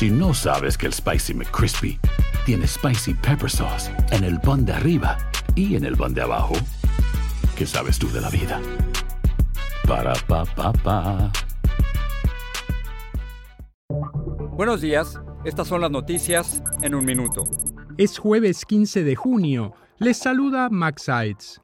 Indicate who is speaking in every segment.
Speaker 1: Si no sabes que el Spicy McCrispy tiene Spicy Pepper Sauce en el pan de arriba y en el pan de abajo, ¿qué sabes tú de la vida? Para, pa, pa, pa.
Speaker 2: Buenos días, estas son las noticias en un minuto.
Speaker 3: Es jueves 15 de junio. Les saluda Max Sides.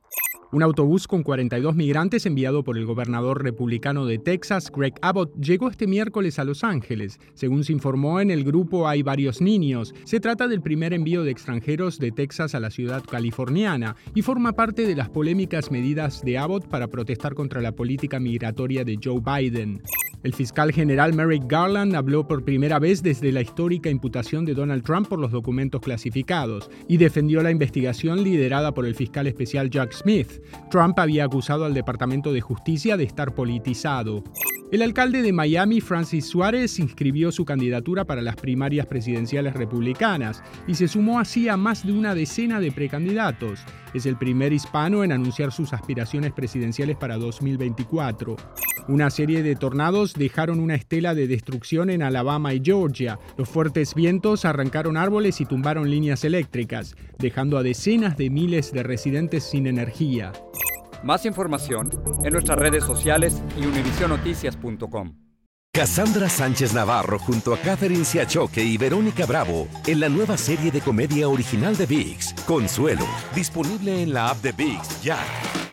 Speaker 3: Un autobús con 42 migrantes enviado por el gobernador republicano de Texas, Greg Abbott, llegó este miércoles a Los Ángeles. Según se informó en el grupo hay varios niños. Se trata del primer envío de extranjeros de Texas a la ciudad californiana y forma parte de las polémicas medidas de Abbott para protestar contra la política migratoria de Joe Biden. El fiscal general Merrick Garland habló por primera vez desde la histórica imputación de Donald Trump por los documentos clasificados y defendió la investigación liderada por el fiscal especial Jack Smith. Trump había acusado al Departamento de Justicia de estar politizado. El alcalde de Miami, Francis Suárez, inscribió su candidatura para las primarias presidenciales republicanas y se sumó así a más de una decena de precandidatos. Es el primer hispano en anunciar sus aspiraciones presidenciales para 2024. Una serie de tornados dejaron una estela de destrucción en Alabama y Georgia. Los fuertes vientos arrancaron árboles y tumbaron líneas eléctricas, dejando a decenas de miles de residentes sin energía.
Speaker 2: Más información en nuestras redes sociales y univisionoticias.com.
Speaker 4: Cassandra Sánchez Navarro junto a Catherine Siachoque y Verónica Bravo en la nueva serie de comedia original de VIX, Consuelo, disponible en la app de VIX ya.